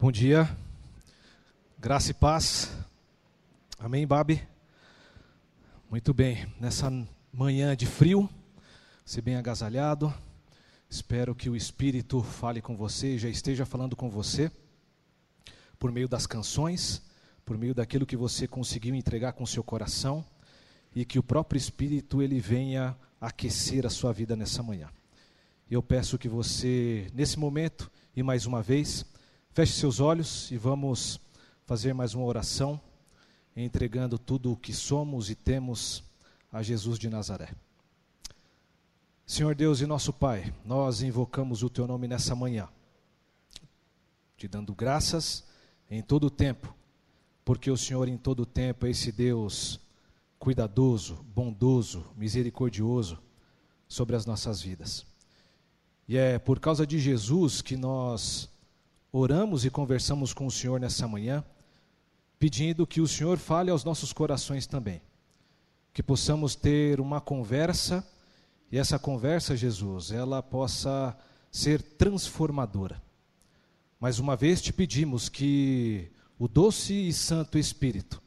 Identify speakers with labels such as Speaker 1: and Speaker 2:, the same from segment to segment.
Speaker 1: Bom dia, graça e paz. Amém, Babi? Muito bem, nessa manhã de frio, se bem agasalhado, espero que o Espírito fale com você, já esteja falando com você, por meio das canções, por meio daquilo que você conseguiu entregar com seu coração, e que o próprio Espírito ele venha aquecer a sua vida nessa manhã. Eu peço que você, nesse momento, e mais uma vez, Feche seus olhos e vamos fazer mais uma oração, entregando tudo o que somos e temos a Jesus de Nazaré. Senhor Deus e nosso Pai, nós invocamos o Teu nome nessa manhã, te dando graças em todo o tempo, porque o Senhor em todo o tempo é esse Deus cuidadoso, bondoso, misericordioso sobre as nossas vidas. E é por causa de Jesus que nós oramos e conversamos com o Senhor nessa manhã, pedindo que o Senhor fale aos nossos corações também. Que possamos ter uma conversa, e essa conversa, Jesus, ela possa ser transformadora. Mais uma vez te pedimos que o doce e santo Espírito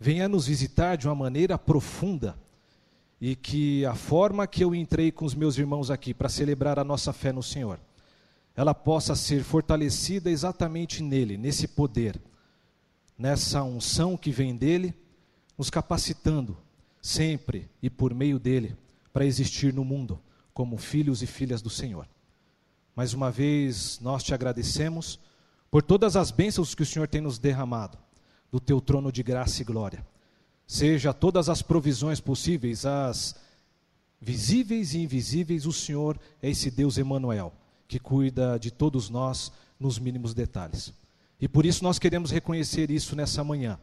Speaker 1: venha nos visitar de uma maneira profunda e que a forma que eu entrei com os meus irmãos aqui para celebrar a nossa fé no Senhor ela possa ser fortalecida exatamente nele, nesse poder, nessa unção que vem dele, nos capacitando sempre e por meio dele para existir no mundo como filhos e filhas do Senhor. Mais uma vez nós te agradecemos por todas as bênçãos que o Senhor tem nos derramado do teu trono de graça e glória. Seja todas as provisões possíveis, as visíveis e invisíveis, o Senhor é esse Deus Emanuel que cuida de todos nós nos mínimos detalhes. E por isso nós queremos reconhecer isso nessa manhã,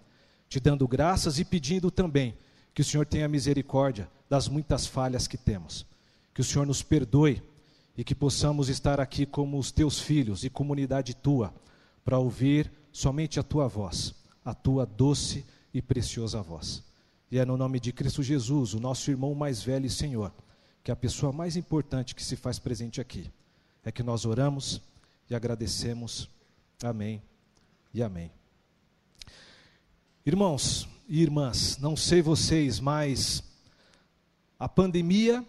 Speaker 1: te dando graças e pedindo também que o Senhor tenha misericórdia das muitas falhas que temos. Que o Senhor nos perdoe e que possamos estar aqui como os teus filhos e comunidade tua, para ouvir somente a tua voz, a tua doce e preciosa voz. E é no nome de Cristo Jesus, o nosso irmão mais velho e Senhor, que é a pessoa mais importante que se faz presente aqui é que nós oramos e agradecemos. Amém e amém. Irmãos e irmãs, não sei vocês, mas a pandemia,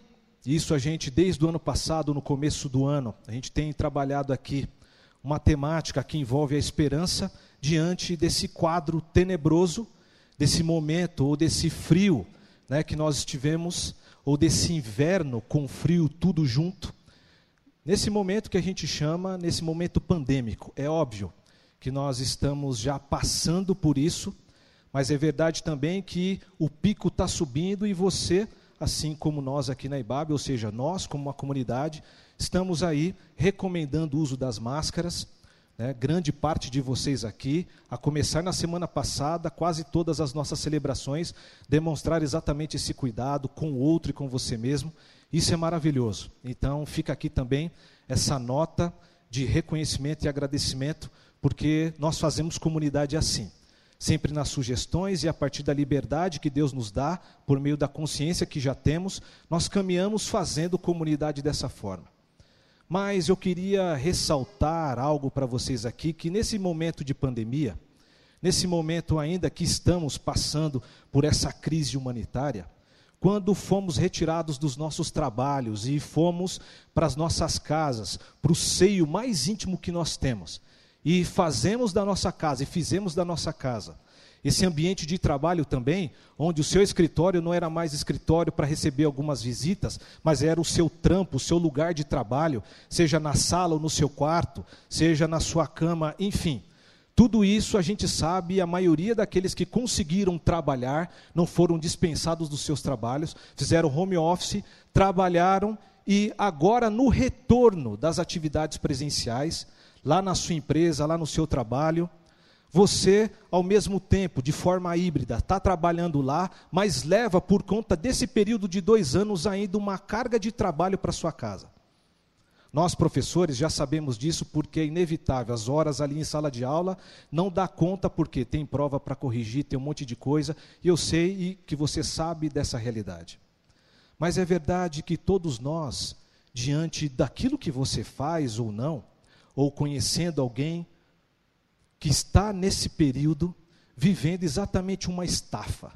Speaker 1: isso a gente desde o ano passado, no começo do ano, a gente tem trabalhado aqui uma temática que envolve a esperança diante desse quadro tenebroso, desse momento ou desse frio né, que nós tivemos, ou desse inverno com frio tudo junto. Nesse momento que a gente chama, nesse momento pandêmico, é óbvio que nós estamos já passando por isso, mas é verdade também que o pico está subindo e você, assim como nós aqui na IBAB, ou seja, nós como uma comunidade, estamos aí recomendando o uso das máscaras. Né, grande parte de vocês aqui, a começar na semana passada, quase todas as nossas celebrações, demonstrar exatamente esse cuidado com o outro e com você mesmo. Isso é maravilhoso. Então, fica aqui também essa nota de reconhecimento e agradecimento, porque nós fazemos comunidade assim. Sempre nas sugestões e a partir da liberdade que Deus nos dá, por meio da consciência que já temos, nós caminhamos fazendo comunidade dessa forma. Mas eu queria ressaltar algo para vocês aqui, que nesse momento de pandemia, nesse momento ainda que estamos passando por essa crise humanitária, quando fomos retirados dos nossos trabalhos e fomos para as nossas casas, para o seio mais íntimo que nós temos, e fazemos da nossa casa, e fizemos da nossa casa, esse ambiente de trabalho também, onde o seu escritório não era mais escritório para receber algumas visitas, mas era o seu trampo, o seu lugar de trabalho, seja na sala ou no seu quarto, seja na sua cama, enfim. Tudo isso a gente sabe, a maioria daqueles que conseguiram trabalhar não foram dispensados dos seus trabalhos, fizeram home office, trabalharam e agora no retorno das atividades presenciais, lá na sua empresa, lá no seu trabalho, você, ao mesmo tempo, de forma híbrida, está trabalhando lá, mas leva por conta desse período de dois anos ainda uma carga de trabalho para sua casa. Nós, professores, já sabemos disso porque é inevitável. As horas ali em sala de aula não dá conta porque tem prova para corrigir, tem um monte de coisa, e eu sei que você sabe dessa realidade. Mas é verdade que todos nós, diante daquilo que você faz ou não, ou conhecendo alguém, que está nesse período vivendo exatamente uma estafa,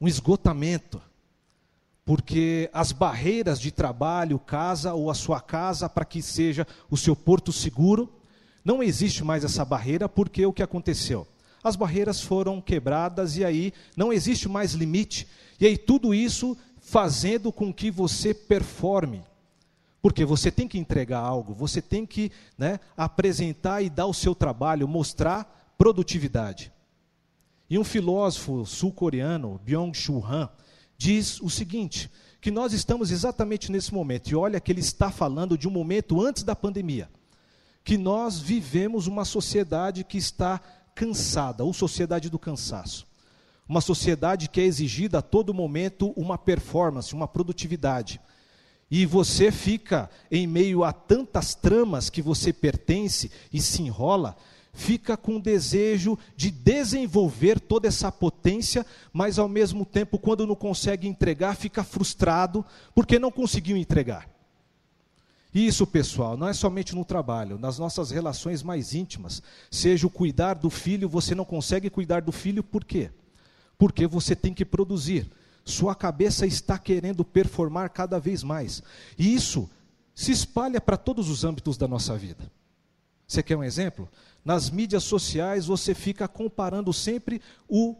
Speaker 1: um esgotamento, porque as barreiras de trabalho, casa ou a sua casa para que seja o seu porto seguro, não existe mais essa barreira porque o que aconteceu? As barreiras foram quebradas e aí não existe mais limite. E aí tudo isso fazendo com que você performe. Porque você tem que entregar algo, você tem que né, apresentar e dar o seu trabalho, mostrar produtividade. E um filósofo sul-coreano, Byung-Chul Han, diz o seguinte: que nós estamos exatamente nesse momento, e olha que ele está falando de um momento antes da pandemia, que nós vivemos uma sociedade que está cansada, ou sociedade do cansaço. Uma sociedade que é exigida a todo momento uma performance, uma produtividade. E você fica em meio a tantas tramas que você pertence e se enrola, fica com desejo de desenvolver toda essa potência, mas ao mesmo tempo, quando não consegue entregar, fica frustrado porque não conseguiu entregar. Isso, pessoal, não é somente no trabalho, nas nossas relações mais íntimas. Seja o cuidar do filho, você não consegue cuidar do filho por quê? Porque você tem que produzir. Sua cabeça está querendo performar cada vez mais. E isso se espalha para todos os âmbitos da nossa vida. Você quer um exemplo? Nas mídias sociais você fica comparando sempre o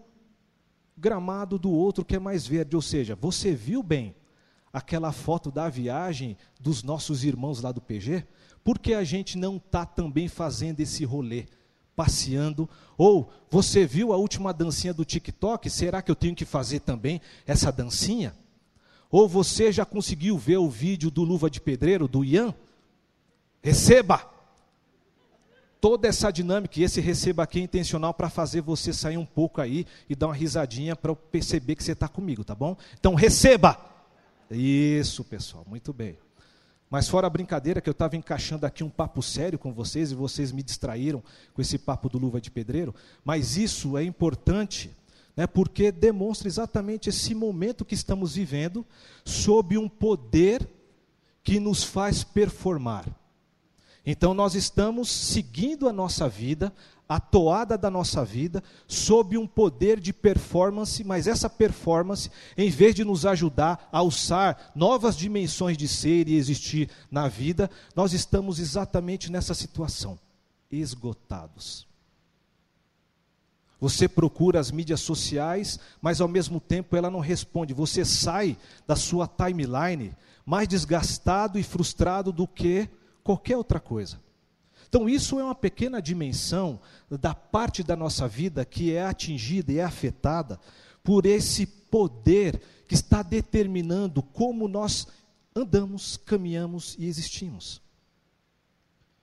Speaker 1: gramado do outro que é mais verde, ou seja, você viu bem aquela foto da viagem dos nossos irmãos lá do PG? Por que a gente não está também fazendo esse rolê? passeando, ou você viu a última dancinha do TikTok, será que eu tenho que fazer também essa dancinha? Ou você já conseguiu ver o vídeo do Luva de Pedreiro, do Ian? Receba! Toda essa dinâmica, e esse receba aqui é intencional para fazer você sair um pouco aí e dar uma risadinha para eu perceber que você está comigo, tá bom? Então receba! Isso, pessoal, muito bem. Mas fora a brincadeira que eu estava encaixando aqui um papo sério com vocês e vocês me distraíram com esse papo do luva de pedreiro, mas isso é importante, né, porque demonstra exatamente esse momento que estamos vivendo sob um poder que nos faz performar. Então nós estamos seguindo a nossa vida, a toada da nossa vida, sob um poder de performance, mas essa performance, em vez de nos ajudar a alçar novas dimensões de ser e existir na vida, nós estamos exatamente nessa situação, esgotados. Você procura as mídias sociais, mas ao mesmo tempo ela não responde. Você sai da sua timeline mais desgastado e frustrado do que qualquer outra coisa. Então, isso é uma pequena dimensão da parte da nossa vida que é atingida e é afetada por esse poder que está determinando como nós andamos, caminhamos e existimos.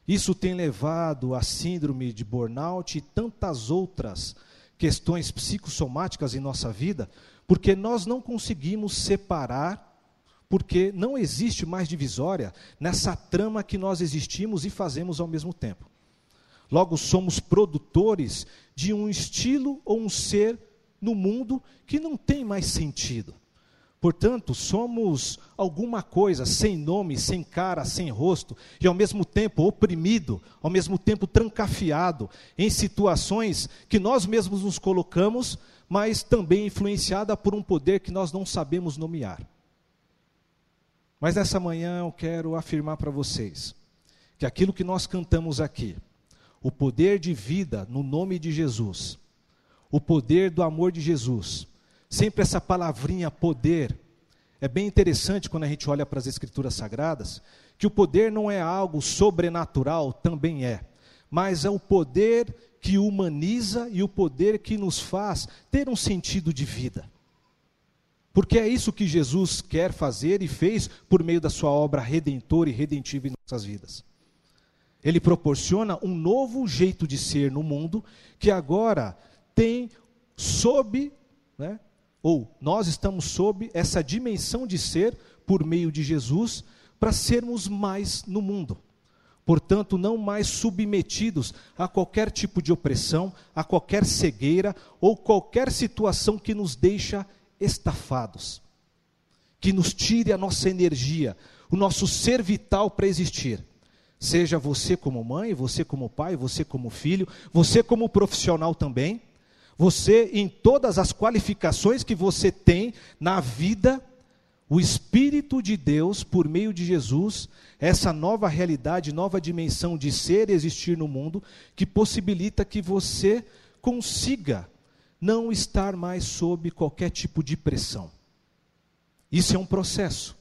Speaker 1: Isso tem levado à síndrome de burnout e tantas outras questões psicossomáticas em nossa vida, porque nós não conseguimos separar porque não existe mais divisória nessa trama que nós existimos e fazemos ao mesmo tempo. Logo, somos produtores de um estilo ou um ser no mundo que não tem mais sentido. Portanto, somos alguma coisa sem nome, sem cara, sem rosto, e ao mesmo tempo oprimido, ao mesmo tempo trancafiado em situações que nós mesmos nos colocamos, mas também influenciada por um poder que nós não sabemos nomear. Mas nessa manhã eu quero afirmar para vocês que aquilo que nós cantamos aqui, o poder de vida no nome de Jesus, o poder do amor de Jesus, sempre essa palavrinha poder, é bem interessante quando a gente olha para as Escrituras Sagradas, que o poder não é algo sobrenatural, também é, mas é o poder que humaniza e o poder que nos faz ter um sentido de vida. Porque é isso que Jesus quer fazer e fez por meio da sua obra redentora e redentiva em nossas vidas. Ele proporciona um novo jeito de ser no mundo que agora tem sob, né, ou nós estamos sob essa dimensão de ser por meio de Jesus para sermos mais no mundo. Portanto, não mais submetidos a qualquer tipo de opressão, a qualquer cegueira ou qualquer situação que nos deixa estafados, que nos tire a nossa energia, o nosso ser vital para existir. Seja você como mãe, você como pai, você como filho, você como profissional também, você em todas as qualificações que você tem na vida, o Espírito de Deus, por meio de Jesus, essa nova realidade, nova dimensão de ser e existir no mundo, que possibilita que você consiga não estar mais sob qualquer tipo de pressão. Isso é um processo.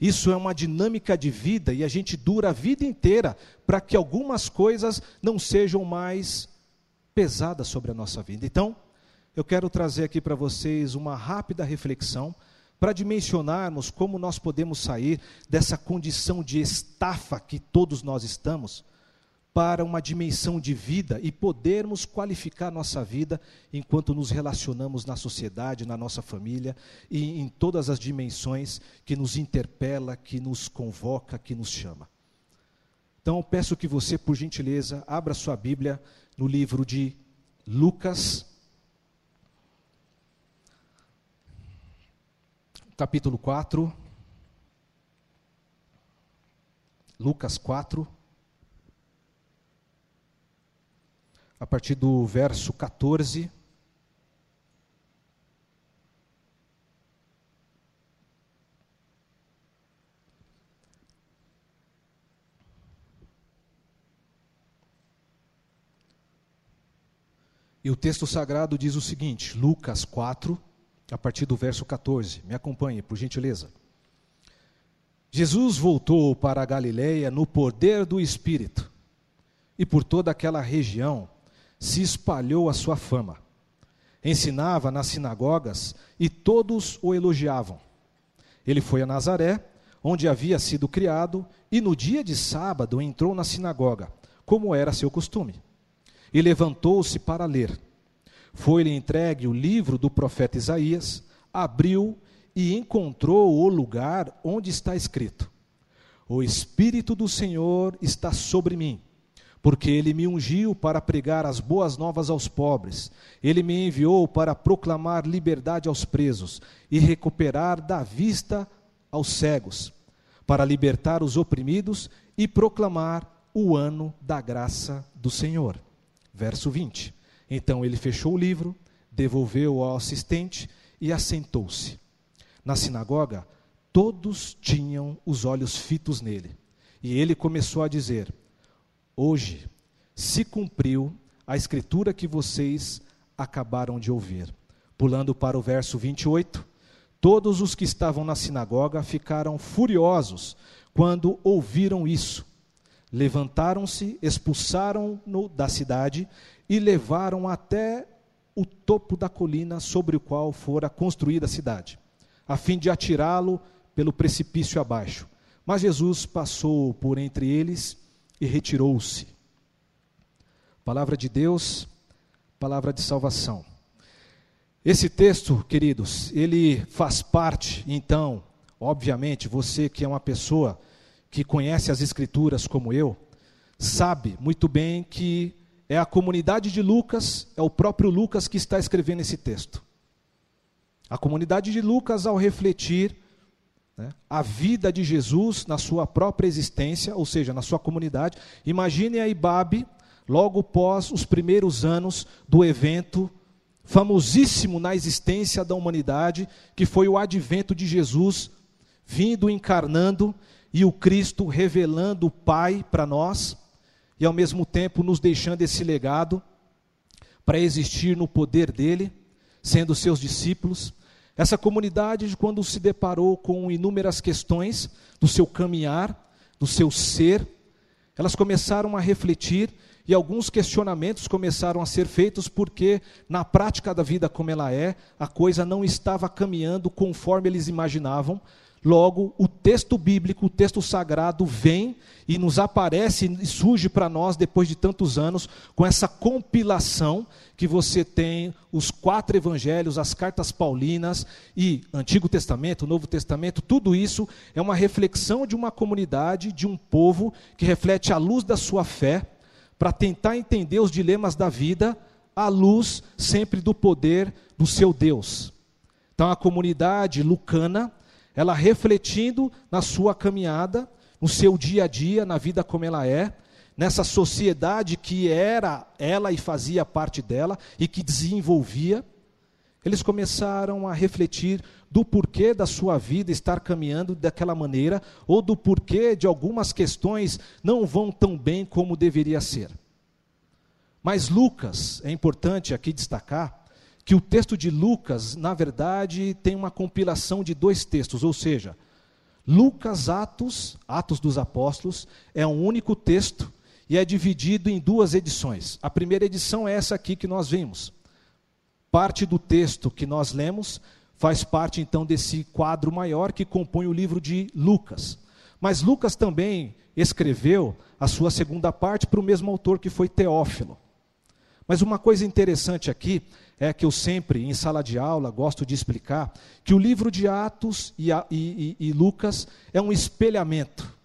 Speaker 1: Isso é uma dinâmica de vida e a gente dura a vida inteira para que algumas coisas não sejam mais pesadas sobre a nossa vida. Então, eu quero trazer aqui para vocês uma rápida reflexão para dimensionarmos como nós podemos sair dessa condição de estafa que todos nós estamos para uma dimensão de vida e podermos qualificar nossa vida enquanto nos relacionamos na sociedade, na nossa família e em todas as dimensões que nos interpela, que nos convoca, que nos chama. Então, peço que você, por gentileza, abra sua Bíblia no livro de Lucas, capítulo 4. Lucas 4. A partir do verso 14. E o texto sagrado diz o seguinte, Lucas 4, a partir do verso 14. Me acompanhe, por gentileza. Jesus voltou para a Galiléia no poder do Espírito, e por toda aquela região se espalhou a sua fama. Ensinava nas sinagogas e todos o elogiavam. Ele foi a Nazaré, onde havia sido criado, e no dia de sábado entrou na sinagoga, como era seu costume. E levantou-se para ler. Foi-lhe entregue o livro do profeta Isaías, abriu e encontrou o lugar onde está escrito: O Espírito do Senhor está sobre mim porque ele me ungiu para pregar as boas novas aos pobres, ele me enviou para proclamar liberdade aos presos e recuperar da vista aos cegos, para libertar os oprimidos e proclamar o ano da graça do Senhor. Verso 20. Então ele fechou o livro, devolveu ao assistente e assentou-se. Na sinagoga, todos tinham os olhos fitos nele. E ele começou a dizer: Hoje se cumpriu a escritura que vocês acabaram de ouvir. Pulando para o verso 28, todos os que estavam na sinagoga ficaram furiosos quando ouviram isso. Levantaram-se, expulsaram-no da cidade e levaram até o topo da colina sobre o qual fora construída a cidade, a fim de atirá-lo pelo precipício abaixo. Mas Jesus passou por entre eles e retirou-se. Palavra de Deus, palavra de salvação. Esse texto, queridos, ele faz parte, então, obviamente, você que é uma pessoa que conhece as Escrituras como eu, sabe muito bem que é a comunidade de Lucas, é o próprio Lucas que está escrevendo esse texto. A comunidade de Lucas, ao refletir né, a vida de Jesus na sua própria existência, ou seja, na sua comunidade. Imagine a Ibabe, logo pós os primeiros anos do evento famosíssimo na existência da humanidade, que foi o advento de Jesus, vindo encarnando e o Cristo revelando o Pai para nós, e ao mesmo tempo nos deixando esse legado para existir no poder dele, sendo seus discípulos. Essa comunidade, quando se deparou com inúmeras questões do seu caminhar, do seu ser, elas começaram a refletir e alguns questionamentos começaram a ser feitos porque, na prática da vida como ela é, a coisa não estava caminhando conforme eles imaginavam, Logo, o texto bíblico, o texto sagrado vem e nos aparece e surge para nós depois de tantos anos com essa compilação que você tem os quatro evangelhos, as cartas paulinas e Antigo Testamento, Novo Testamento, tudo isso é uma reflexão de uma comunidade, de um povo que reflete a luz da sua fé para tentar entender os dilemas da vida à luz sempre do poder do seu Deus. Então a comunidade lucana ela refletindo na sua caminhada, no seu dia a dia, na vida como ela é, nessa sociedade que era ela e fazia parte dela e que desenvolvia, eles começaram a refletir do porquê da sua vida estar caminhando daquela maneira, ou do porquê de algumas questões não vão tão bem como deveria ser. Mas Lucas, é importante aqui destacar, que o texto de Lucas, na verdade, tem uma compilação de dois textos, ou seja, Lucas Atos, Atos dos Apóstolos, é um único texto e é dividido em duas edições. A primeira edição é essa aqui que nós vimos. Parte do texto que nós lemos faz parte então desse quadro maior que compõe o livro de Lucas. Mas Lucas também escreveu a sua segunda parte para o mesmo autor que foi Teófilo. Mas uma coisa interessante aqui é que eu sempre, em sala de aula, gosto de explicar que o livro de Atos e, e, e, Lucas é um espelhamento.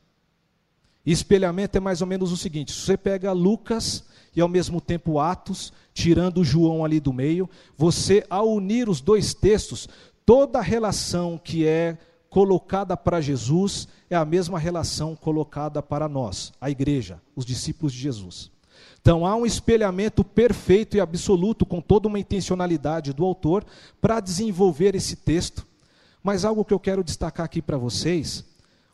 Speaker 1: Espelhamento é mais ou menos o seguinte: você pega Lucas e ao mesmo tempo Atos, tirando João ali do meio, você, ao unir os dois textos, toda a relação que é colocada para Jesus é a mesma relação colocada para nós, a igreja, os discípulos de Jesus. Então há um espelhamento perfeito e absoluto, com toda uma intencionalidade do autor, para desenvolver esse texto. Mas algo que eu quero destacar aqui para vocês,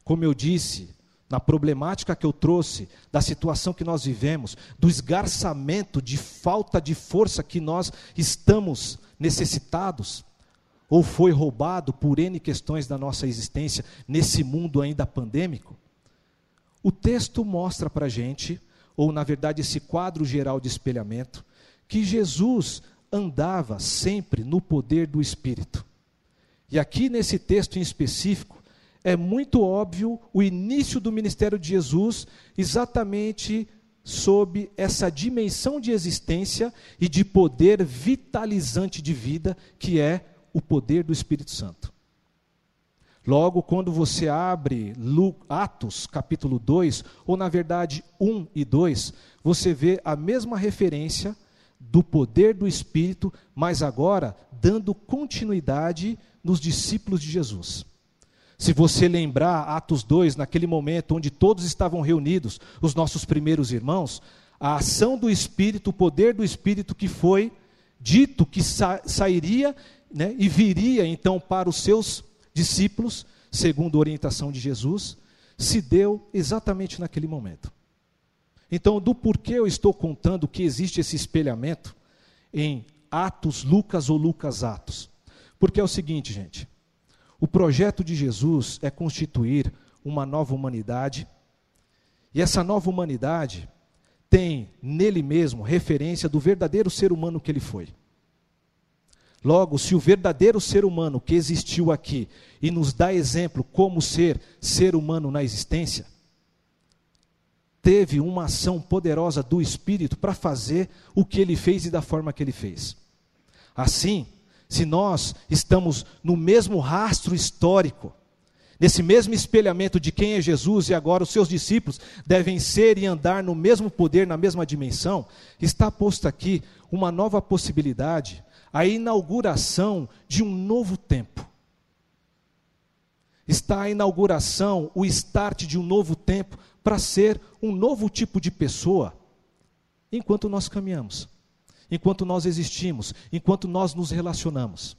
Speaker 1: como eu disse, na problemática que eu trouxe, da situação que nós vivemos, do esgarçamento de falta de força que nós estamos necessitados, ou foi roubado por N questões da nossa existência nesse mundo ainda pandêmico, o texto mostra para a gente ou na verdade esse quadro geral de espelhamento, que Jesus andava sempre no poder do Espírito. E aqui nesse texto em específico, é muito óbvio o início do ministério de Jesus exatamente sob essa dimensão de existência e de poder vitalizante de vida, que é o poder do Espírito Santo. Logo, quando você abre Atos capítulo 2, ou na verdade 1 e 2, você vê a mesma referência do poder do Espírito, mas agora dando continuidade nos discípulos de Jesus. Se você lembrar Atos 2, naquele momento onde todos estavam reunidos, os nossos primeiros irmãos, a ação do Espírito, o poder do Espírito que foi dito que sa sairia né, e viria então para os seus discípulos, segundo a orientação de Jesus, se deu exatamente naquele momento. Então, do porquê eu estou contando que existe esse espelhamento em Atos Lucas ou Lucas Atos? Porque é o seguinte, gente. O projeto de Jesus é constituir uma nova humanidade, e essa nova humanidade tem nele mesmo referência do verdadeiro ser humano que ele foi. Logo, se o verdadeiro ser humano que existiu aqui e nos dá exemplo como ser ser humano na existência, teve uma ação poderosa do Espírito para fazer o que ele fez e da forma que ele fez. Assim, se nós estamos no mesmo rastro histórico, nesse mesmo espelhamento de quem é Jesus e agora os seus discípulos devem ser e andar no mesmo poder, na mesma dimensão, está posto aqui uma nova possibilidade a inauguração de um novo tempo. Está a inauguração, o start de um novo tempo para ser um novo tipo de pessoa enquanto nós caminhamos, enquanto nós existimos, enquanto nós nos relacionamos.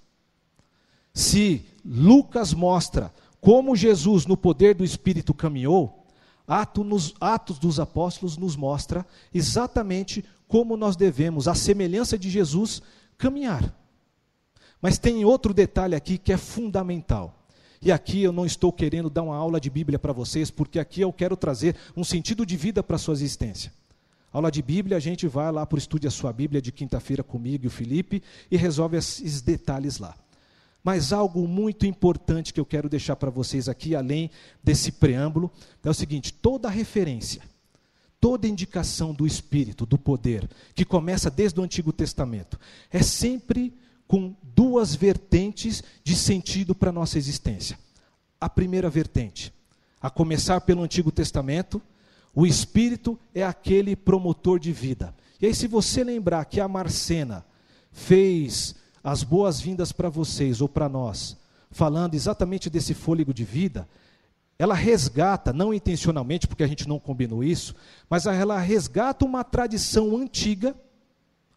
Speaker 1: Se Lucas mostra como Jesus, no poder do Espírito, caminhou, Atos dos Apóstolos nos mostra exatamente como nós devemos, à semelhança de Jesus, caminhar. Mas tem outro detalhe aqui que é fundamental. E aqui eu não estou querendo dar uma aula de Bíblia para vocês, porque aqui eu quero trazer um sentido de vida para a sua existência. Aula de Bíblia, a gente vai lá para o Estude a Sua Bíblia de quinta-feira comigo e o Felipe e resolve esses detalhes lá. Mas algo muito importante que eu quero deixar para vocês aqui, além desse preâmbulo, é o seguinte: toda referência toda indicação do Espírito, do poder, que começa desde o Antigo Testamento, é sempre com duas vertentes de sentido para a nossa existência. A primeira vertente, a começar pelo Antigo Testamento, o Espírito é aquele promotor de vida. E aí, se você lembrar que a Marcena fez as boas-vindas para vocês ou para nós, falando exatamente desse fôlego de vida, ela resgata, não intencionalmente, porque a gente não combinou isso, mas ela resgata uma tradição antiga,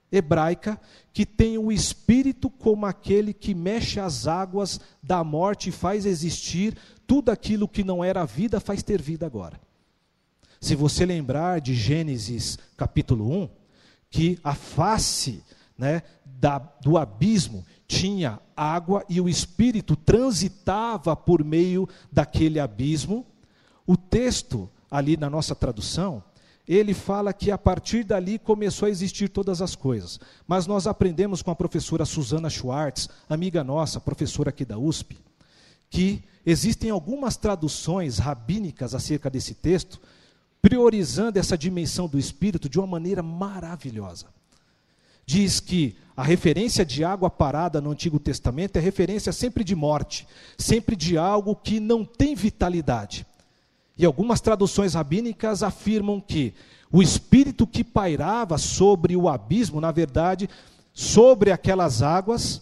Speaker 1: hebraica, que tem o espírito como aquele que mexe as águas da morte e faz existir tudo aquilo que não era vida, faz ter vida agora. Se você lembrar de Gênesis capítulo 1, que a face né, da, do abismo tinha água e o Espírito transitava por meio daquele abismo. O texto, ali na nossa tradução, ele fala que a partir dali começou a existir todas as coisas. Mas nós aprendemos com a professora Susana Schwartz, amiga nossa, professora aqui da USP, que existem algumas traduções rabínicas acerca desse texto, priorizando essa dimensão do Espírito de uma maneira maravilhosa. Diz que a referência de água parada no Antigo Testamento é referência sempre de morte, sempre de algo que não tem vitalidade. E algumas traduções rabínicas afirmam que o espírito que pairava sobre o abismo, na verdade, sobre aquelas águas,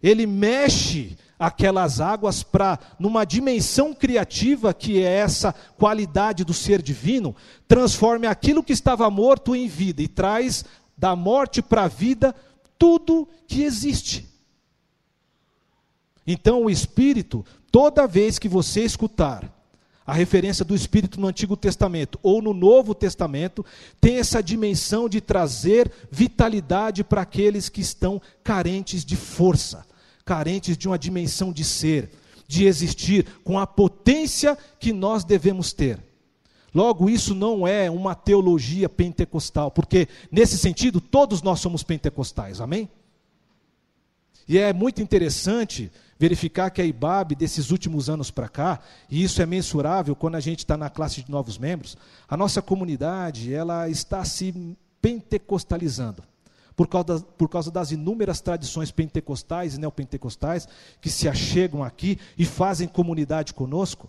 Speaker 1: ele mexe aquelas águas para, numa dimensão criativa, que é essa qualidade do ser divino, transforme aquilo que estava morto em vida e traz da morte para a vida tudo que existe. Então, o Espírito, toda vez que você escutar a referência do Espírito no Antigo Testamento ou no Novo Testamento, tem essa dimensão de trazer vitalidade para aqueles que estão carentes de força, carentes de uma dimensão de ser, de existir com a potência que nós devemos ter. Logo, isso não é uma teologia pentecostal, porque nesse sentido todos nós somos pentecostais, amém? E é muito interessante verificar que a IBAB, desses últimos anos para cá, e isso é mensurável quando a gente está na classe de novos membros, a nossa comunidade ela está se pentecostalizando. Por causa, das, por causa das inúmeras tradições pentecostais e neopentecostais que se achegam aqui e fazem comunidade conosco.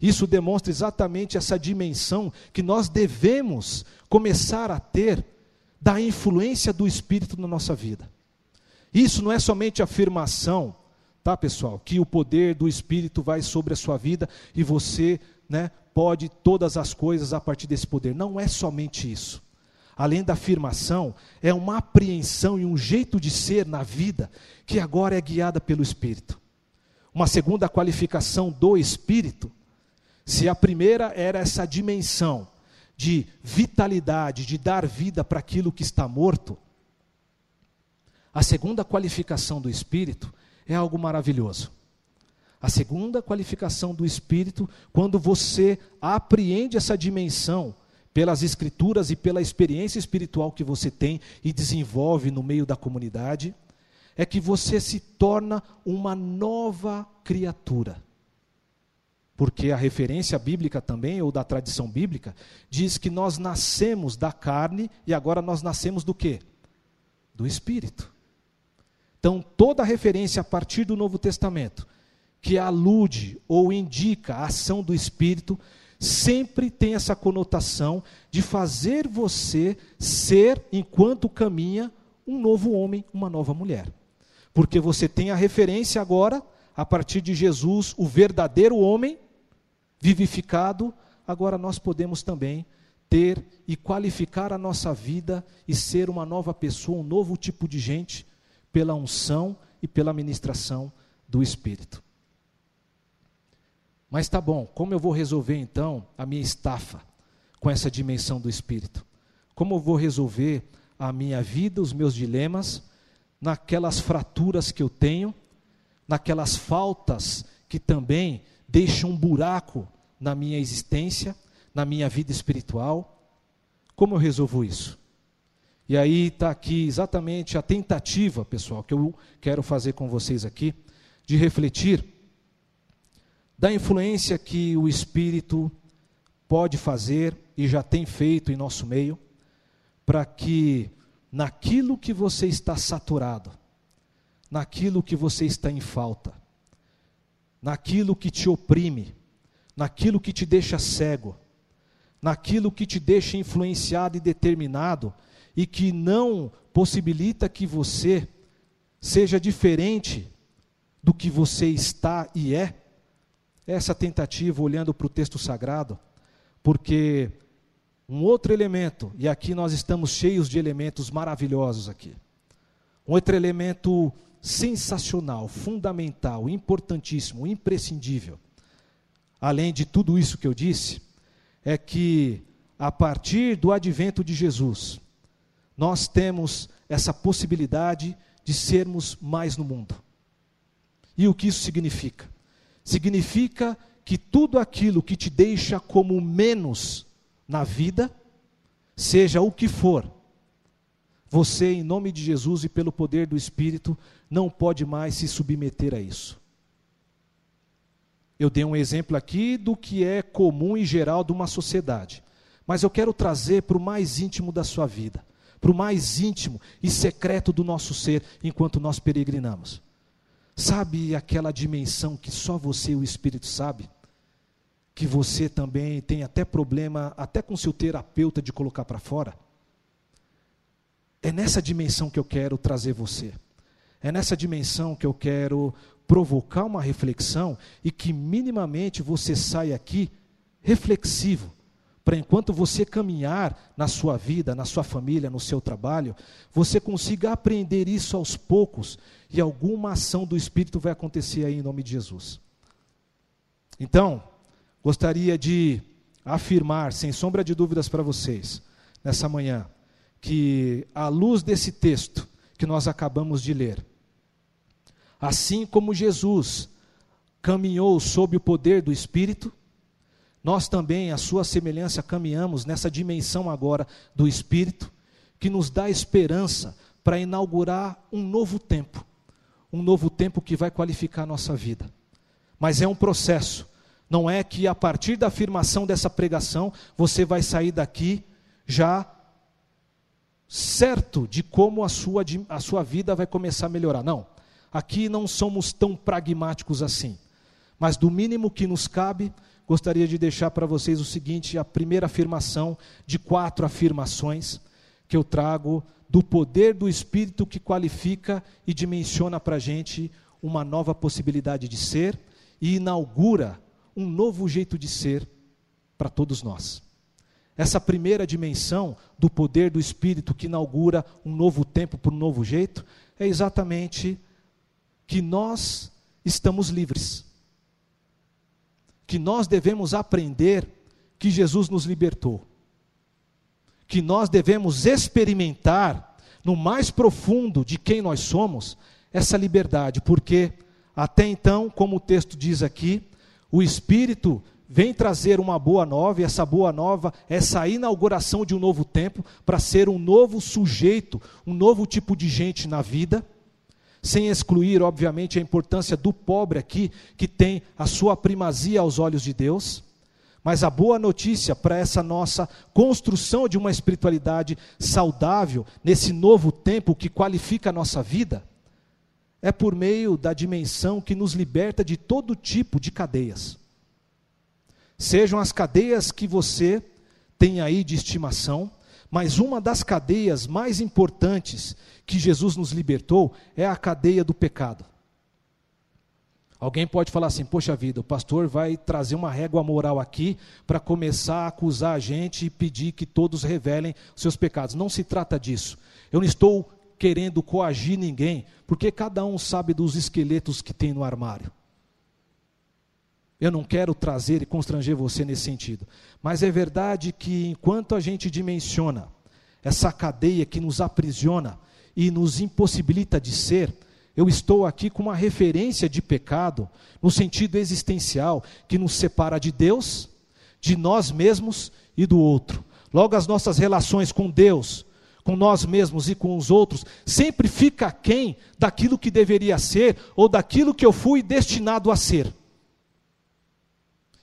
Speaker 1: Isso demonstra exatamente essa dimensão que nós devemos começar a ter da influência do Espírito na nossa vida. Isso não é somente afirmação, tá, pessoal? Que o poder do Espírito vai sobre a sua vida e você, né, pode todas as coisas a partir desse poder. Não é somente isso. Além da afirmação, é uma apreensão e um jeito de ser na vida que agora é guiada pelo Espírito. Uma segunda qualificação do Espírito se a primeira era essa dimensão de vitalidade, de dar vida para aquilo que está morto, a segunda qualificação do Espírito é algo maravilhoso. A segunda qualificação do Espírito, quando você apreende essa dimensão pelas Escrituras e pela experiência espiritual que você tem e desenvolve no meio da comunidade, é que você se torna uma nova criatura porque a referência bíblica também, ou da tradição bíblica, diz que nós nascemos da carne e agora nós nascemos do quê? Do Espírito. Então, toda referência a partir do Novo Testamento que alude ou indica a ação do Espírito, sempre tem essa conotação de fazer você ser, enquanto caminha, um novo homem, uma nova mulher. Porque você tem a referência agora, a partir de Jesus, o verdadeiro homem, vivificado, agora nós podemos também ter e qualificar a nossa vida e ser uma nova pessoa, um novo tipo de gente, pela unção e pela ministração do Espírito. Mas tá bom, como eu vou resolver então a minha estafa com essa dimensão do Espírito? Como eu vou resolver a minha vida, os meus dilemas, naquelas fraturas que eu tenho, naquelas faltas que também deixa um buraco na minha existência, na minha vida espiritual. Como eu resolvo isso? E aí está aqui exatamente a tentativa, pessoal, que eu quero fazer com vocês aqui, de refletir da influência que o Espírito pode fazer e já tem feito em nosso meio, para que naquilo que você está saturado, naquilo que você está em falta, naquilo que te oprime, naquilo que te deixa cego, naquilo que te deixa influenciado e determinado e que não possibilita que você seja diferente do que você está e é, essa tentativa olhando para o texto sagrado, porque um outro elemento, e aqui nós estamos cheios de elementos maravilhosos aqui. Um outro elemento sensacional, fundamental, importantíssimo, imprescindível. Além de tudo isso que eu disse, é que a partir do advento de Jesus, nós temos essa possibilidade de sermos mais no mundo. E o que isso significa? Significa que tudo aquilo que te deixa como menos na vida, seja o que for, você, em nome de Jesus e pelo poder do Espírito, não pode mais se submeter a isso. Eu dei um exemplo aqui do que é comum e geral de uma sociedade, mas eu quero trazer para o mais íntimo da sua vida, para o mais íntimo e secreto do nosso ser enquanto nós peregrinamos. Sabe aquela dimensão que só você e o Espírito sabe? Que você também tem até problema, até com seu terapeuta, de colocar para fora? É nessa dimensão que eu quero trazer você. É nessa dimensão que eu quero provocar uma reflexão e que minimamente você saia aqui reflexivo, para enquanto você caminhar na sua vida, na sua família, no seu trabalho, você consiga aprender isso aos poucos e alguma ação do Espírito vai acontecer aí em nome de Jesus. Então, gostaria de afirmar, sem sombra de dúvidas para vocês, nessa manhã, que, à luz desse texto que nós acabamos de ler, assim como Jesus caminhou sob o poder do Espírito, nós também, à sua semelhança, caminhamos nessa dimensão agora do Espírito, que nos dá esperança para inaugurar um novo tempo um novo tempo que vai qualificar a nossa vida. Mas é um processo. Não é que a partir da afirmação dessa pregação você vai sair daqui já certo de como a sua, a sua vida vai começar a melhorar. Não. Aqui não somos tão pragmáticos assim. Mas do mínimo que nos cabe, gostaria de deixar para vocês o seguinte: a primeira afirmação de quatro afirmações que eu trago do poder do Espírito que qualifica e dimensiona para a gente uma nova possibilidade de ser e inaugura um novo jeito de ser para todos nós. Essa primeira dimensão do poder do Espírito que inaugura um novo tempo para um novo jeito é exatamente que nós estamos livres. Que nós devemos aprender que Jesus nos libertou que nós devemos experimentar no mais profundo de quem nós somos essa liberdade, porque até então, como o texto diz aqui, o Espírito vem trazer uma boa nova, e essa boa nova, essa inauguração de um novo tempo, para ser um novo sujeito, um novo tipo de gente na vida, sem excluir, obviamente, a importância do pobre aqui, que tem a sua primazia aos olhos de Deus. Mas a boa notícia para essa nossa construção de uma espiritualidade saudável, nesse novo tempo que qualifica a nossa vida, é por meio da dimensão que nos liberta de todo tipo de cadeias. Sejam as cadeias que você tem aí de estimação, mas uma das cadeias mais importantes que Jesus nos libertou é a cadeia do pecado. Alguém pode falar assim: poxa vida, o pastor vai trazer uma régua moral aqui para começar a acusar a gente e pedir que todos revelem seus pecados. Não se trata disso. Eu não estou querendo coagir ninguém, porque cada um sabe dos esqueletos que tem no armário. Eu não quero trazer e constranger você nesse sentido. Mas é verdade que enquanto a gente dimensiona essa cadeia que nos aprisiona e nos impossibilita de ser, eu estou aqui com uma referência de pecado, no sentido existencial, que nos separa de Deus, de nós mesmos e do outro. Logo, as nossas relações com Deus, com nós mesmos e com os outros, sempre fica aquém daquilo que deveria ser ou daquilo que eu fui destinado a ser.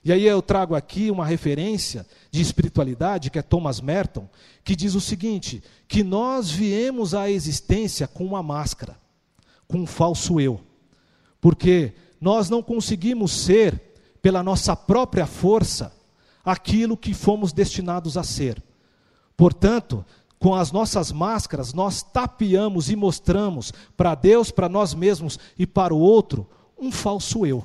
Speaker 1: E aí eu trago aqui uma referência de espiritualidade, que é Thomas Merton, que diz o seguinte: que nós viemos à existência com uma máscara com um falso eu. Porque nós não conseguimos ser, pela nossa própria força, aquilo que fomos destinados a ser. Portanto, com as nossas máscaras, nós tapeamos e mostramos para Deus, para nós mesmos e para o outro um falso eu.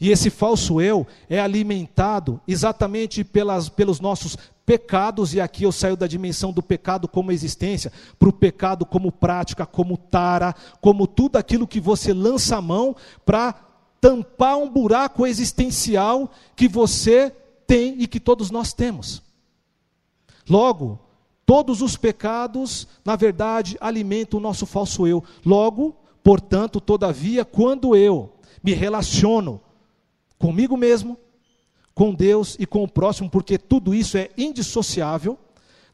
Speaker 1: E esse falso eu é alimentado exatamente pelas, pelos nossos pecados, e aqui eu saio da dimensão do pecado como existência, para o pecado como prática, como tara, como tudo aquilo que você lança a mão para tampar um buraco existencial que você tem e que todos nós temos. Logo, todos os pecados, na verdade, alimentam o nosso falso eu. Logo, portanto, todavia, quando eu me relaciono comigo mesmo, com Deus e com o próximo, porque tudo isso é indissociável.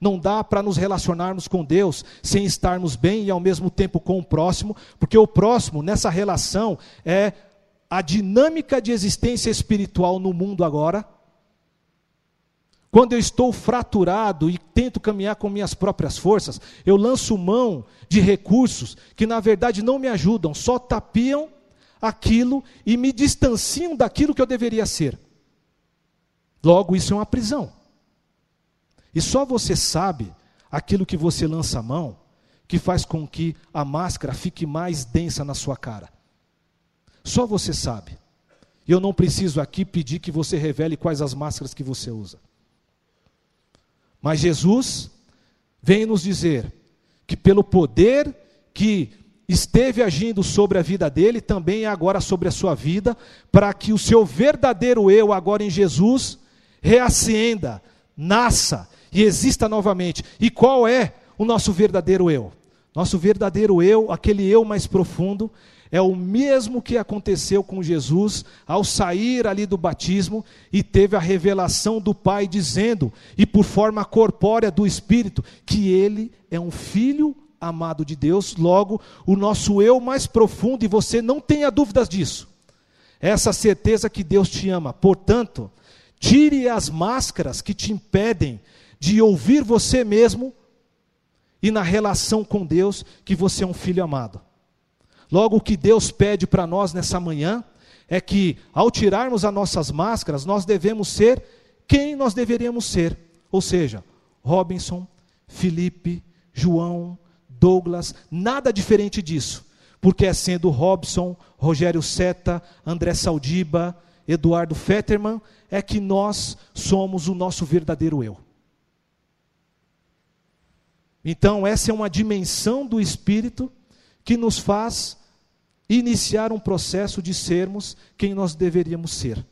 Speaker 1: Não dá para nos relacionarmos com Deus sem estarmos bem e ao mesmo tempo com o próximo, porque o próximo, nessa relação, é a dinâmica de existência espiritual no mundo agora. Quando eu estou fraturado e tento caminhar com minhas próprias forças, eu lanço mão de recursos que na verdade não me ajudam, só tapiam aquilo e me distanciam daquilo que eu deveria ser. Logo, isso é uma prisão. E só você sabe aquilo que você lança a mão que faz com que a máscara fique mais densa na sua cara. Só você sabe. E eu não preciso aqui pedir que você revele quais as máscaras que você usa. Mas Jesus vem nos dizer que pelo poder que esteve agindo sobre a vida dele, também é agora sobre a sua vida, para que o seu verdadeiro eu, agora em Jesus, reacenda, nasça e exista novamente. E qual é o nosso verdadeiro eu? Nosso verdadeiro eu, aquele eu mais profundo, é o mesmo que aconteceu com Jesus ao sair ali do batismo e teve a revelação do Pai dizendo, e por forma corpórea do Espírito, que ele é um filho amado de Deus, logo, o nosso eu mais profundo, e você não tenha dúvidas disso, essa certeza que Deus te ama. Portanto, tire as máscaras que te impedem de ouvir você mesmo e na relação com Deus que você é um filho amado. Logo, o que Deus pede para nós nessa manhã é que, ao tirarmos as nossas máscaras, nós devemos ser quem nós deveríamos ser. Ou seja, Robinson, Felipe, João, Douglas, nada diferente disso, porque é sendo Robson, Rogério Seta, André Saldiba, Eduardo Fetterman, é que nós somos o nosso verdadeiro eu. Então, essa é uma dimensão do Espírito que nos faz iniciar um processo de sermos quem nós deveríamos ser.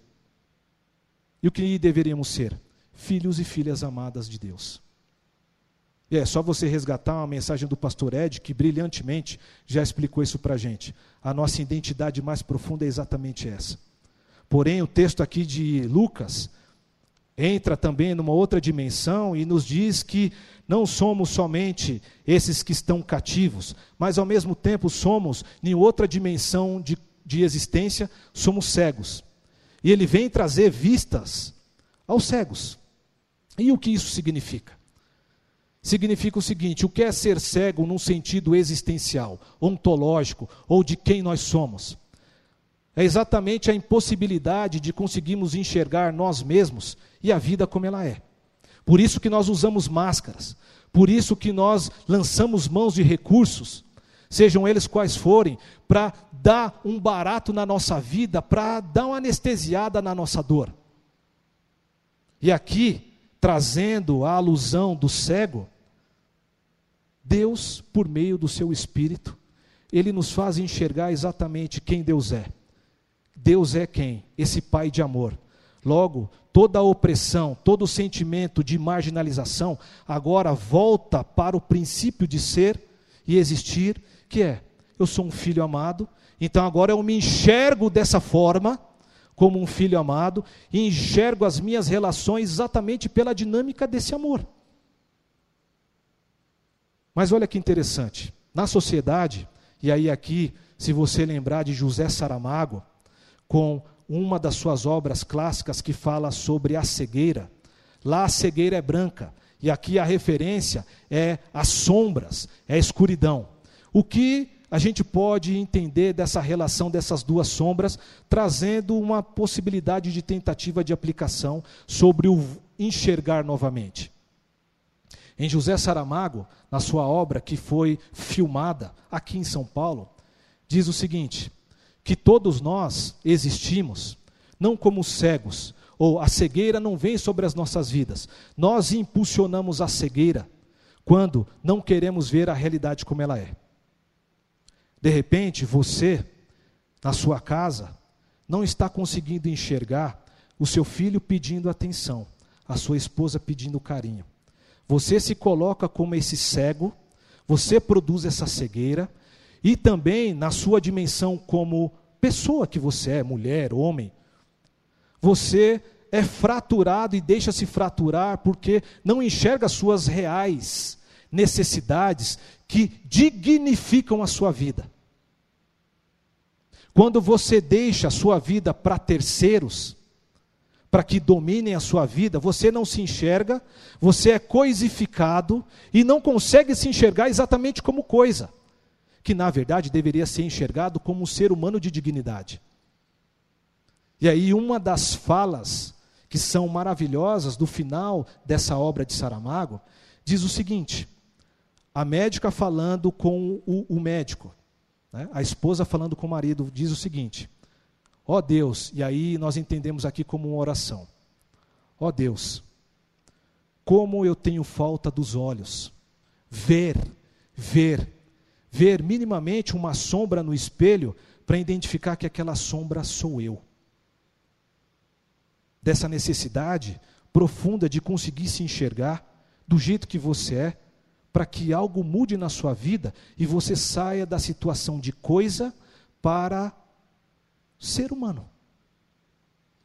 Speaker 1: E o que deveríamos ser? Filhos e filhas amadas de Deus. E é só você resgatar uma mensagem do pastor Ed, que brilhantemente já explicou isso para a gente. A nossa identidade mais profunda é exatamente essa. Porém, o texto aqui de Lucas entra também numa outra dimensão e nos diz que não somos somente esses que estão cativos, mas ao mesmo tempo somos, em outra dimensão de, de existência, somos cegos. E ele vem trazer vistas aos cegos. E o que isso significa? Significa o seguinte: o que é ser cego num sentido existencial, ontológico, ou de quem nós somos? É exatamente a impossibilidade de conseguirmos enxergar nós mesmos e a vida como ela é. Por isso que nós usamos máscaras, por isso que nós lançamos mãos de recursos, sejam eles quais forem, para dar um barato na nossa vida, para dar uma anestesiada na nossa dor. E aqui, trazendo a alusão do cego, Deus, por meio do seu Espírito, ele nos faz enxergar exatamente quem Deus é. Deus é quem? Esse Pai de amor. Logo, toda a opressão, todo o sentimento de marginalização, agora volta para o princípio de ser e existir, que é: eu sou um filho amado, então agora eu me enxergo dessa forma, como um filho amado, e enxergo as minhas relações exatamente pela dinâmica desse amor. Mas olha que interessante, na sociedade, e aí aqui, se você lembrar de José Saramago, com uma das suas obras clássicas que fala sobre a cegueira, lá a cegueira é branca, e aqui a referência é as sombras, é a escuridão. O que a gente pode entender dessa relação dessas duas sombras, trazendo uma possibilidade de tentativa de aplicação sobre o enxergar novamente. Em José Saramago, na sua obra que foi filmada aqui em São Paulo, diz o seguinte: que todos nós existimos não como cegos, ou a cegueira não vem sobre as nossas vidas. Nós impulsionamos a cegueira quando não queremos ver a realidade como ela é. De repente, você, na sua casa, não está conseguindo enxergar o seu filho pedindo atenção, a sua esposa pedindo carinho. Você se coloca como esse cego, você produz essa cegueira, e também na sua dimensão como pessoa que você é, mulher, homem, você é fraturado e deixa-se fraturar porque não enxerga as suas reais necessidades que dignificam a sua vida. Quando você deixa a sua vida para terceiros, para que dominem a sua vida, você não se enxerga, você é coisificado e não consegue se enxergar exatamente como coisa, que na verdade deveria ser enxergado como um ser humano de dignidade. E aí, uma das falas que são maravilhosas do final dessa obra de Saramago diz o seguinte: a médica falando com o, o médico, né, a esposa falando com o marido, diz o seguinte: Ó oh Deus, e aí nós entendemos aqui como uma oração. Ó oh Deus, como eu tenho falta dos olhos. Ver, ver, ver minimamente uma sombra no espelho para identificar que aquela sombra sou eu. Dessa necessidade profunda de conseguir se enxergar do jeito que você é, para que algo mude na sua vida e você saia da situação de coisa para ser humano.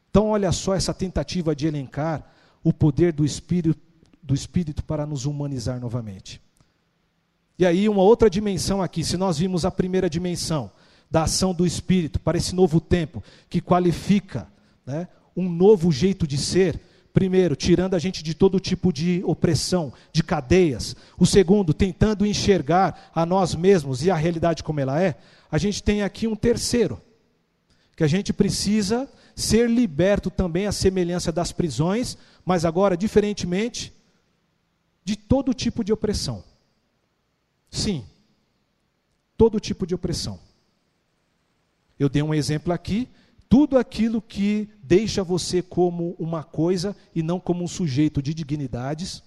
Speaker 1: Então, olha só essa tentativa de elencar o poder do Espírito, do Espírito para nos humanizar novamente. E aí, uma outra dimensão aqui, se nós vimos a primeira dimensão da ação do Espírito para esse novo tempo, que qualifica né, um novo jeito de ser, primeiro, tirando a gente de todo tipo de opressão, de cadeias. O segundo, tentando enxergar a nós mesmos e a realidade como ela é. A gente tem aqui um terceiro, que a gente precisa ser liberto também à semelhança das prisões, mas agora diferentemente de todo tipo de opressão. Sim, todo tipo de opressão. Eu dei um exemplo aqui, tudo aquilo que deixa você como uma coisa e não como um sujeito de dignidades,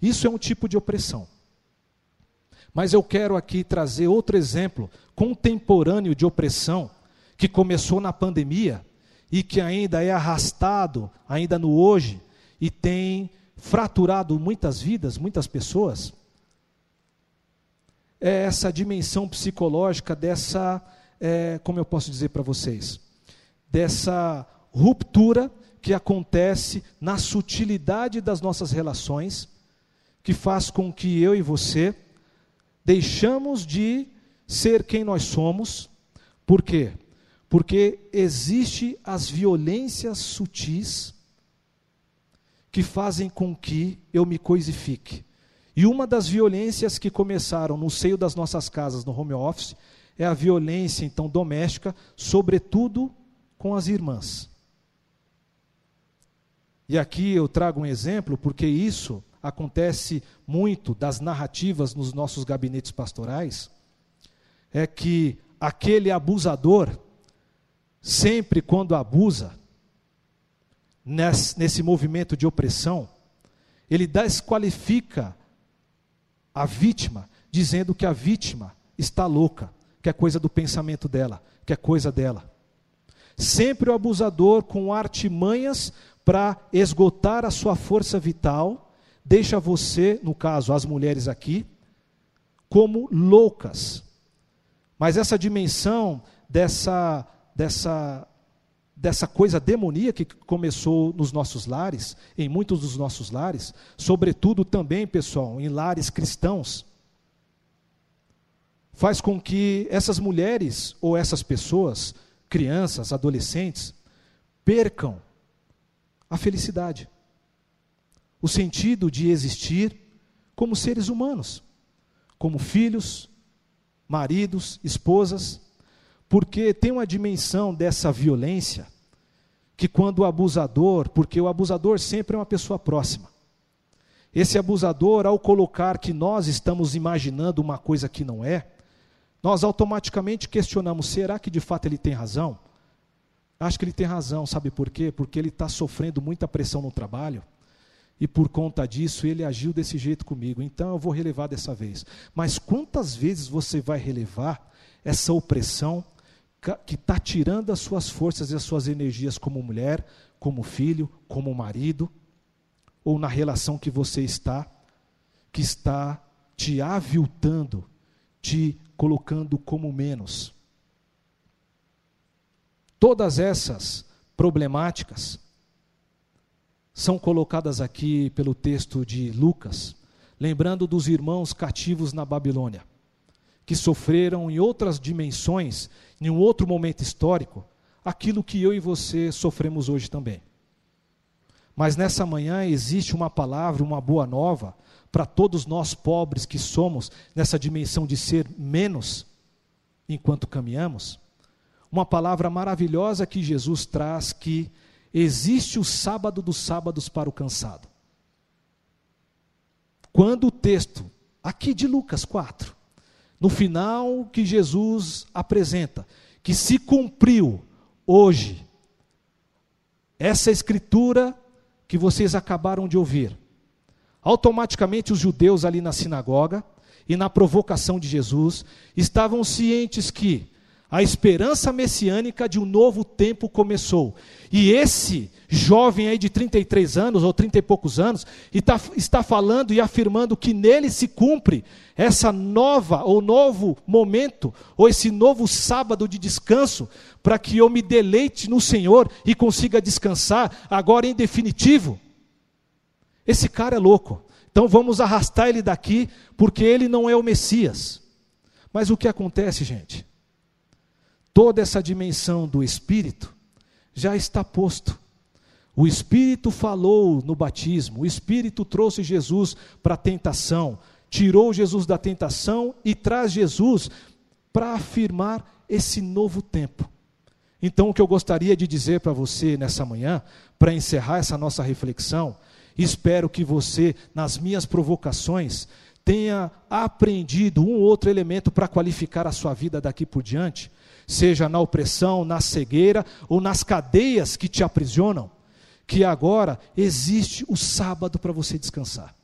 Speaker 1: isso é um tipo de opressão. Mas eu quero aqui trazer outro exemplo contemporâneo de opressão que começou na pandemia e que ainda é arrastado, ainda no hoje, e tem fraturado muitas vidas, muitas pessoas, é essa dimensão psicológica dessa, é, como eu posso dizer para vocês, dessa ruptura que acontece na sutilidade das nossas relações, que faz com que eu e você deixamos de ser quem nós somos, por quê? Porque existe as violências sutis que fazem com que eu me coisifique. E uma das violências que começaram no seio das nossas casas no home office é a violência então doméstica, sobretudo com as irmãs. E aqui eu trago um exemplo porque isso acontece muito das narrativas nos nossos gabinetes pastorais, é que aquele abusador sempre quando abusa, nesse, movimento de opressão, ele desqualifica a vítima, dizendo que a vítima está louca, que é coisa do pensamento dela, que é coisa dela. Sempre o abusador, com artimanhas para esgotar a sua força vital, deixa você, no caso, as mulheres aqui, como loucas. Mas essa dimensão dessa dessa, dessa coisa demoníaca que começou nos nossos lares, em muitos dos nossos lares, sobretudo também, pessoal, em lares cristãos, faz com que essas mulheres ou essas pessoas, crianças, adolescentes, percam a felicidade, o sentido de existir como seres humanos, como filhos, maridos, esposas, porque tem uma dimensão dessa violência que quando o abusador, porque o abusador sempre é uma pessoa próxima. Esse abusador, ao colocar que nós estamos imaginando uma coisa que não é, nós automaticamente questionamos: será que de fato ele tem razão? Acho que ele tem razão, sabe por quê? Porque ele está sofrendo muita pressão no trabalho e por conta disso ele agiu desse jeito comigo. Então eu vou relevar dessa vez. Mas quantas vezes você vai relevar essa opressão que está tirando as suas forças e as suas energias como mulher, como filho, como marido, ou na relação que você está, que está te aviltando, te colocando como menos? Todas essas problemáticas são colocadas aqui pelo texto de Lucas, lembrando dos irmãos cativos na Babilônia, que sofreram em outras dimensões, em um outro momento histórico, aquilo que eu e você sofremos hoje também. Mas nessa manhã existe uma palavra, uma boa nova, para todos nós pobres que somos nessa dimensão de ser menos enquanto caminhamos. Uma palavra maravilhosa que Jesus traz que existe o sábado dos sábados para o cansado. Quando o texto, aqui de Lucas 4, no final que Jesus apresenta, que se cumpriu hoje, essa escritura que vocês acabaram de ouvir, automaticamente os judeus ali na sinagoga e na provocação de Jesus estavam cientes que a esperança messiânica de um novo tempo começou. E esse jovem aí de 33 anos, ou 30 e poucos anos, está, está falando e afirmando que nele se cumpre essa nova, ou novo momento, ou esse novo sábado de descanso, para que eu me deleite no Senhor e consiga descansar, agora em definitivo. Esse cara é louco. Então vamos arrastar ele daqui, porque ele não é o Messias. Mas o que acontece, gente? Toda essa dimensão do Espírito já está posto. O Espírito falou no batismo, o Espírito trouxe Jesus para a tentação, tirou Jesus da tentação e traz Jesus para afirmar esse novo tempo. Então, o que eu gostaria de dizer para você nessa manhã, para encerrar essa nossa reflexão, espero que você, nas minhas provocações, tenha aprendido um ou outro elemento para qualificar a sua vida daqui por diante seja na opressão, na cegueira ou nas cadeias que te aprisionam, que agora existe o sábado para você descansar.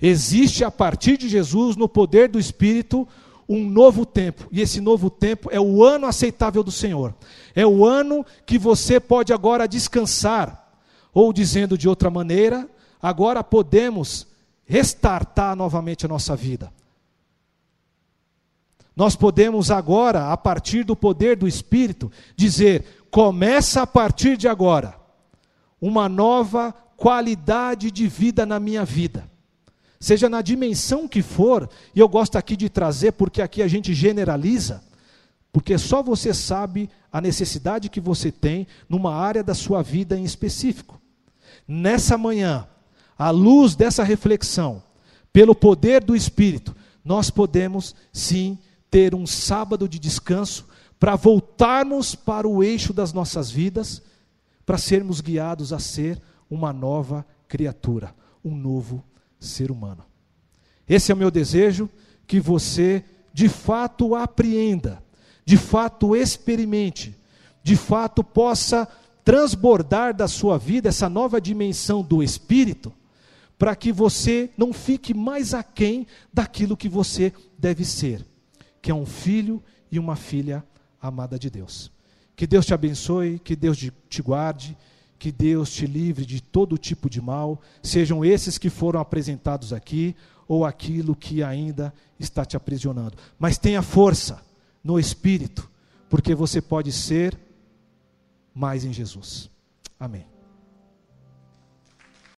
Speaker 1: Existe a partir de Jesus, no poder do Espírito, um novo tempo, e esse novo tempo é o ano aceitável do Senhor. É o ano que você pode agora descansar, ou dizendo de outra maneira, agora podemos restartar novamente a nossa vida. Nós podemos agora, a partir do poder do Espírito, dizer: começa a partir de agora uma nova qualidade de vida na minha vida. Seja na dimensão que for, e eu gosto aqui de trazer, porque aqui a gente generaliza, porque só você sabe a necessidade que você tem numa área da sua vida em específico. Nessa manhã, à luz dessa reflexão, pelo poder do Espírito, nós podemos sim ter um sábado de descanso para voltarmos para o eixo das nossas vidas, para sermos guiados a ser uma nova criatura, um novo ser humano. Esse é o meu desejo, que você de fato apreenda, de fato experimente, de fato possa transbordar da sua vida essa nova dimensão do Espírito, para que você não fique mais aquém daquilo que você deve ser que é um filho e uma filha amada de Deus. Que Deus te abençoe, que Deus te guarde, que Deus te livre de todo tipo de mal, sejam esses que foram apresentados aqui ou aquilo que ainda está te aprisionando. Mas tenha força no espírito, porque você pode ser mais em Jesus. Amém.